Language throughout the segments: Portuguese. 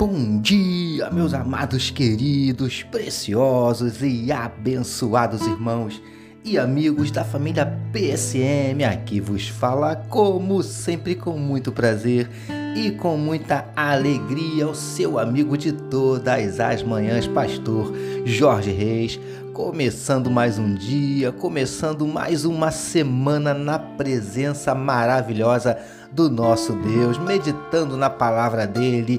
Bom dia, meus amados, queridos, preciosos e abençoados irmãos e amigos da família PSM. Aqui vos fala, como sempre, com muito prazer e com muita alegria, o seu amigo de todas as manhãs, Pastor Jorge Reis. Começando mais um dia, começando mais uma semana na presença maravilhosa do nosso Deus, meditando na palavra dele.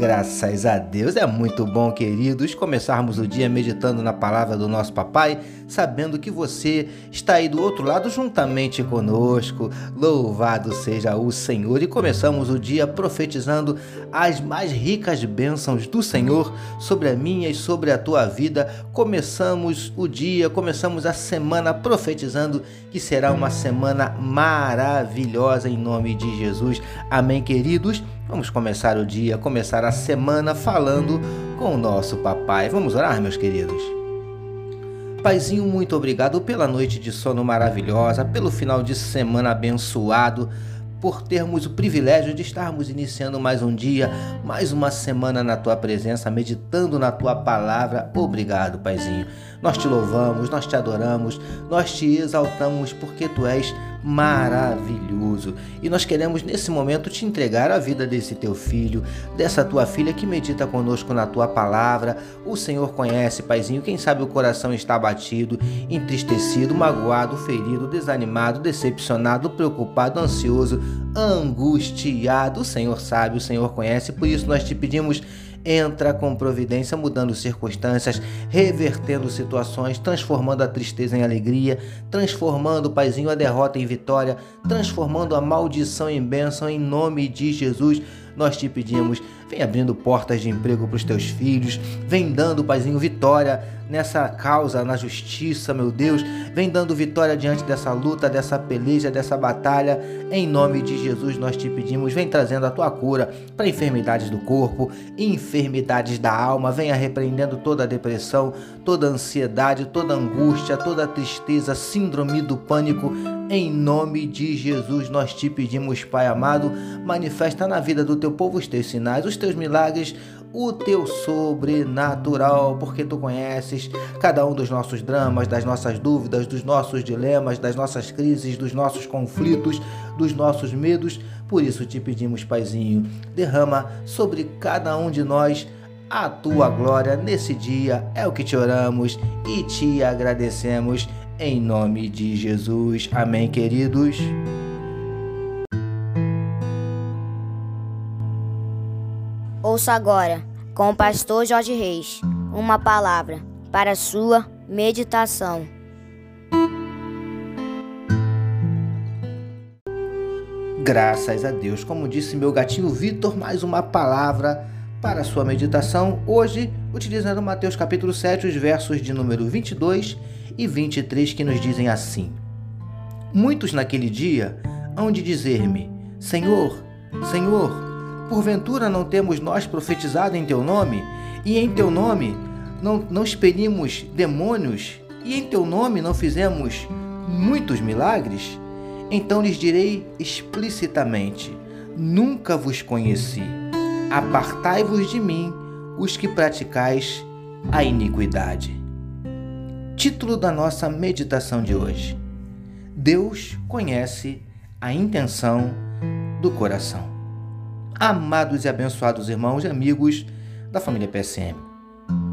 Graças a Deus, é muito bom, queridos, começarmos o dia meditando na palavra do nosso papai, sabendo que você está aí do outro lado juntamente conosco. Louvado seja o Senhor! E começamos o dia profetizando as mais ricas bênçãos do Senhor sobre a minha e sobre a tua vida. Começamos o dia, começamos a semana profetizando que será uma semana maravilhosa em nome de Jesus. Amém, queridos? Vamos começar o dia, começar a semana falando com o nosso papai. Vamos orar, meus queridos? Paizinho, muito obrigado pela noite de sono maravilhosa, pelo final de semana abençoado por termos o privilégio de estarmos iniciando mais um dia, mais uma semana na tua presença, meditando na tua palavra. Obrigado, Paizinho. Nós te louvamos, nós te adoramos, nós te exaltamos porque tu és maravilhoso. E nós queremos nesse momento te entregar a vida desse teu filho, dessa tua filha que medita conosco na tua palavra. O Senhor conhece, Paizinho, quem sabe o coração está abatido, entristecido, magoado, ferido, desanimado, decepcionado, preocupado, ansioso, angustiado. O Senhor sabe, o Senhor conhece, por isso nós te pedimos entra com providência, mudando circunstâncias, revertendo situações, transformando a tristeza em alegria, transformando, Paizinho, a derrota em vitória, transformando a maldição em bênção, em nome de Jesus. Nós te pedimos, vem abrindo portas de emprego para os teus filhos, vem dando, Paizinho, vitória nessa causa, na justiça, meu Deus. Vem dando vitória diante dessa luta, dessa peleja, dessa batalha. Em nome de Jesus nós te pedimos, vem trazendo a tua cura para enfermidades do corpo, enfermidades da alma. Venha repreendendo toda a depressão, toda a ansiedade, toda a angústia, toda a tristeza, síndrome do pânico. Em nome de Jesus nós te pedimos, Pai amado, manifesta na vida do teu povo os teus sinais, os teus milagres, o teu sobrenatural, porque tu conheces cada um dos nossos dramas, das nossas dúvidas, dos nossos dilemas, das nossas crises, dos nossos conflitos, dos nossos medos. Por isso te pedimos, Paizinho, derrama sobre cada um de nós a tua glória nesse dia. É o que te oramos e te agradecemos em nome de Jesus. Amém, queridos. Ouça agora, com o pastor Jorge Reis, uma palavra para sua meditação. Graças a Deus, como disse meu gatinho Vitor, mais uma palavra para sua meditação. Hoje, utilizando Mateus capítulo 7, os versos de número 22 e 23 que nos dizem assim: Muitos naquele dia hão de dizer-me: Senhor, Senhor, Porventura não temos nós profetizado em teu nome? E em teu nome não, não expelimos demônios? E em teu nome não fizemos muitos milagres? Então lhes direi explicitamente: Nunca vos conheci. Apartai-vos de mim, os que praticais a iniquidade. Título da nossa meditação de hoje: Deus conhece a intenção do coração amados e abençoados irmãos e amigos da família PSM.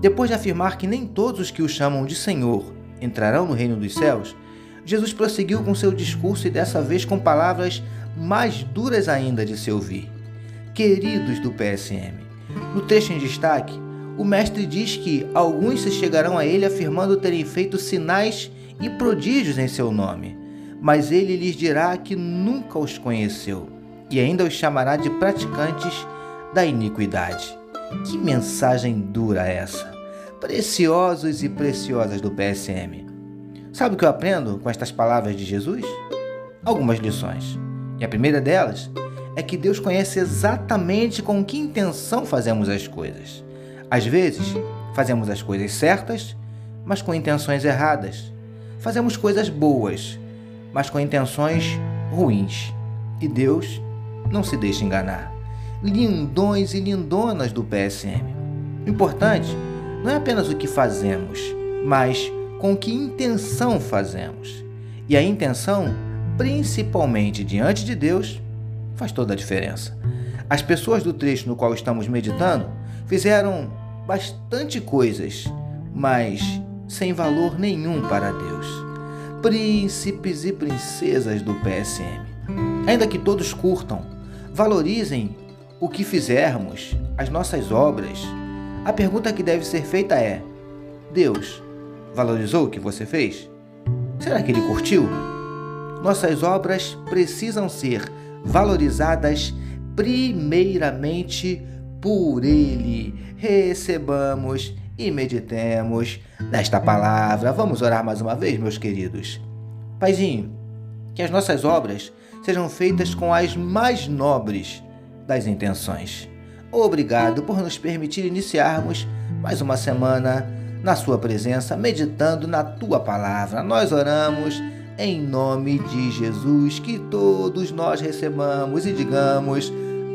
Depois de afirmar que nem todos os que o chamam de Senhor entrarão no reino dos céus, Jesus prosseguiu com seu discurso e dessa vez com palavras mais duras ainda de se ouvir. Queridos do PSM, no trecho em destaque, o mestre diz que alguns se chegarão a ele afirmando terem feito sinais e prodígios em seu nome, mas ele lhes dirá que nunca os conheceu e ainda os chamará de praticantes da iniquidade. Que mensagem dura essa! Preciosos e preciosas do PSM. Sabe o que eu aprendo com estas palavras de Jesus? Algumas lições. E a primeira delas que Deus conhece exatamente com que intenção fazemos as coisas. Às vezes, fazemos as coisas certas, mas com intenções erradas. Fazemos coisas boas, mas com intenções ruins. E Deus não se deixe enganar. lindões e lindonas do PSM. O importante não é apenas o que fazemos, mas com que intenção fazemos. E a intenção, principalmente diante de Deus, faz toda a diferença. As pessoas do trecho no qual estamos meditando fizeram bastante coisas, mas sem valor nenhum para Deus. Príncipes e princesas do PSM. Ainda que todos curtam, valorizem o que fizermos, as nossas obras. A pergunta que deve ser feita é: Deus valorizou o que você fez? Será que ele curtiu? Nossas obras precisam ser valorizadas primeiramente por Ele. Recebamos e meditemos nesta palavra. Vamos orar mais uma vez, meus queridos. Paizinho, que as nossas obras sejam feitas com as mais nobres das intenções. Obrigado por nos permitir iniciarmos mais uma semana na Sua presença, meditando na Tua palavra. Nós oramos em nome de Jesus, que todos nós recebamos e digamos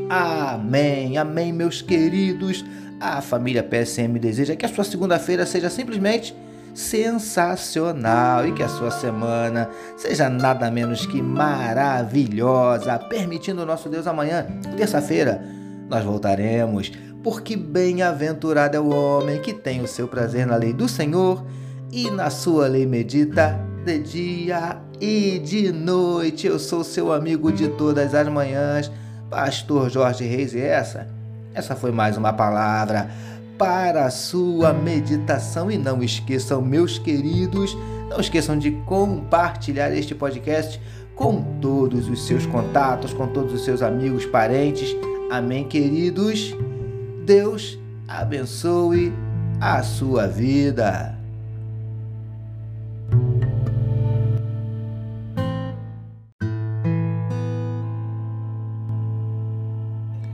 amém, amém, meus queridos. A família PSM deseja que a sua segunda-feira seja simplesmente sensacional e que a sua semana seja nada menos que maravilhosa. Permitindo o nosso Deus amanhã, terça-feira, nós voltaremos, porque bem-aventurado é o homem que tem o seu prazer na lei do Senhor e na sua lei medita de dia e de noite. Eu sou seu amigo de todas as manhãs, Pastor Jorge Reis, e essa, essa foi mais uma palavra para a sua meditação. E não esqueçam, meus queridos, não esqueçam de compartilhar este podcast com todos os seus contatos, com todos os seus amigos, parentes. Amém, queridos? Deus abençoe a sua vida.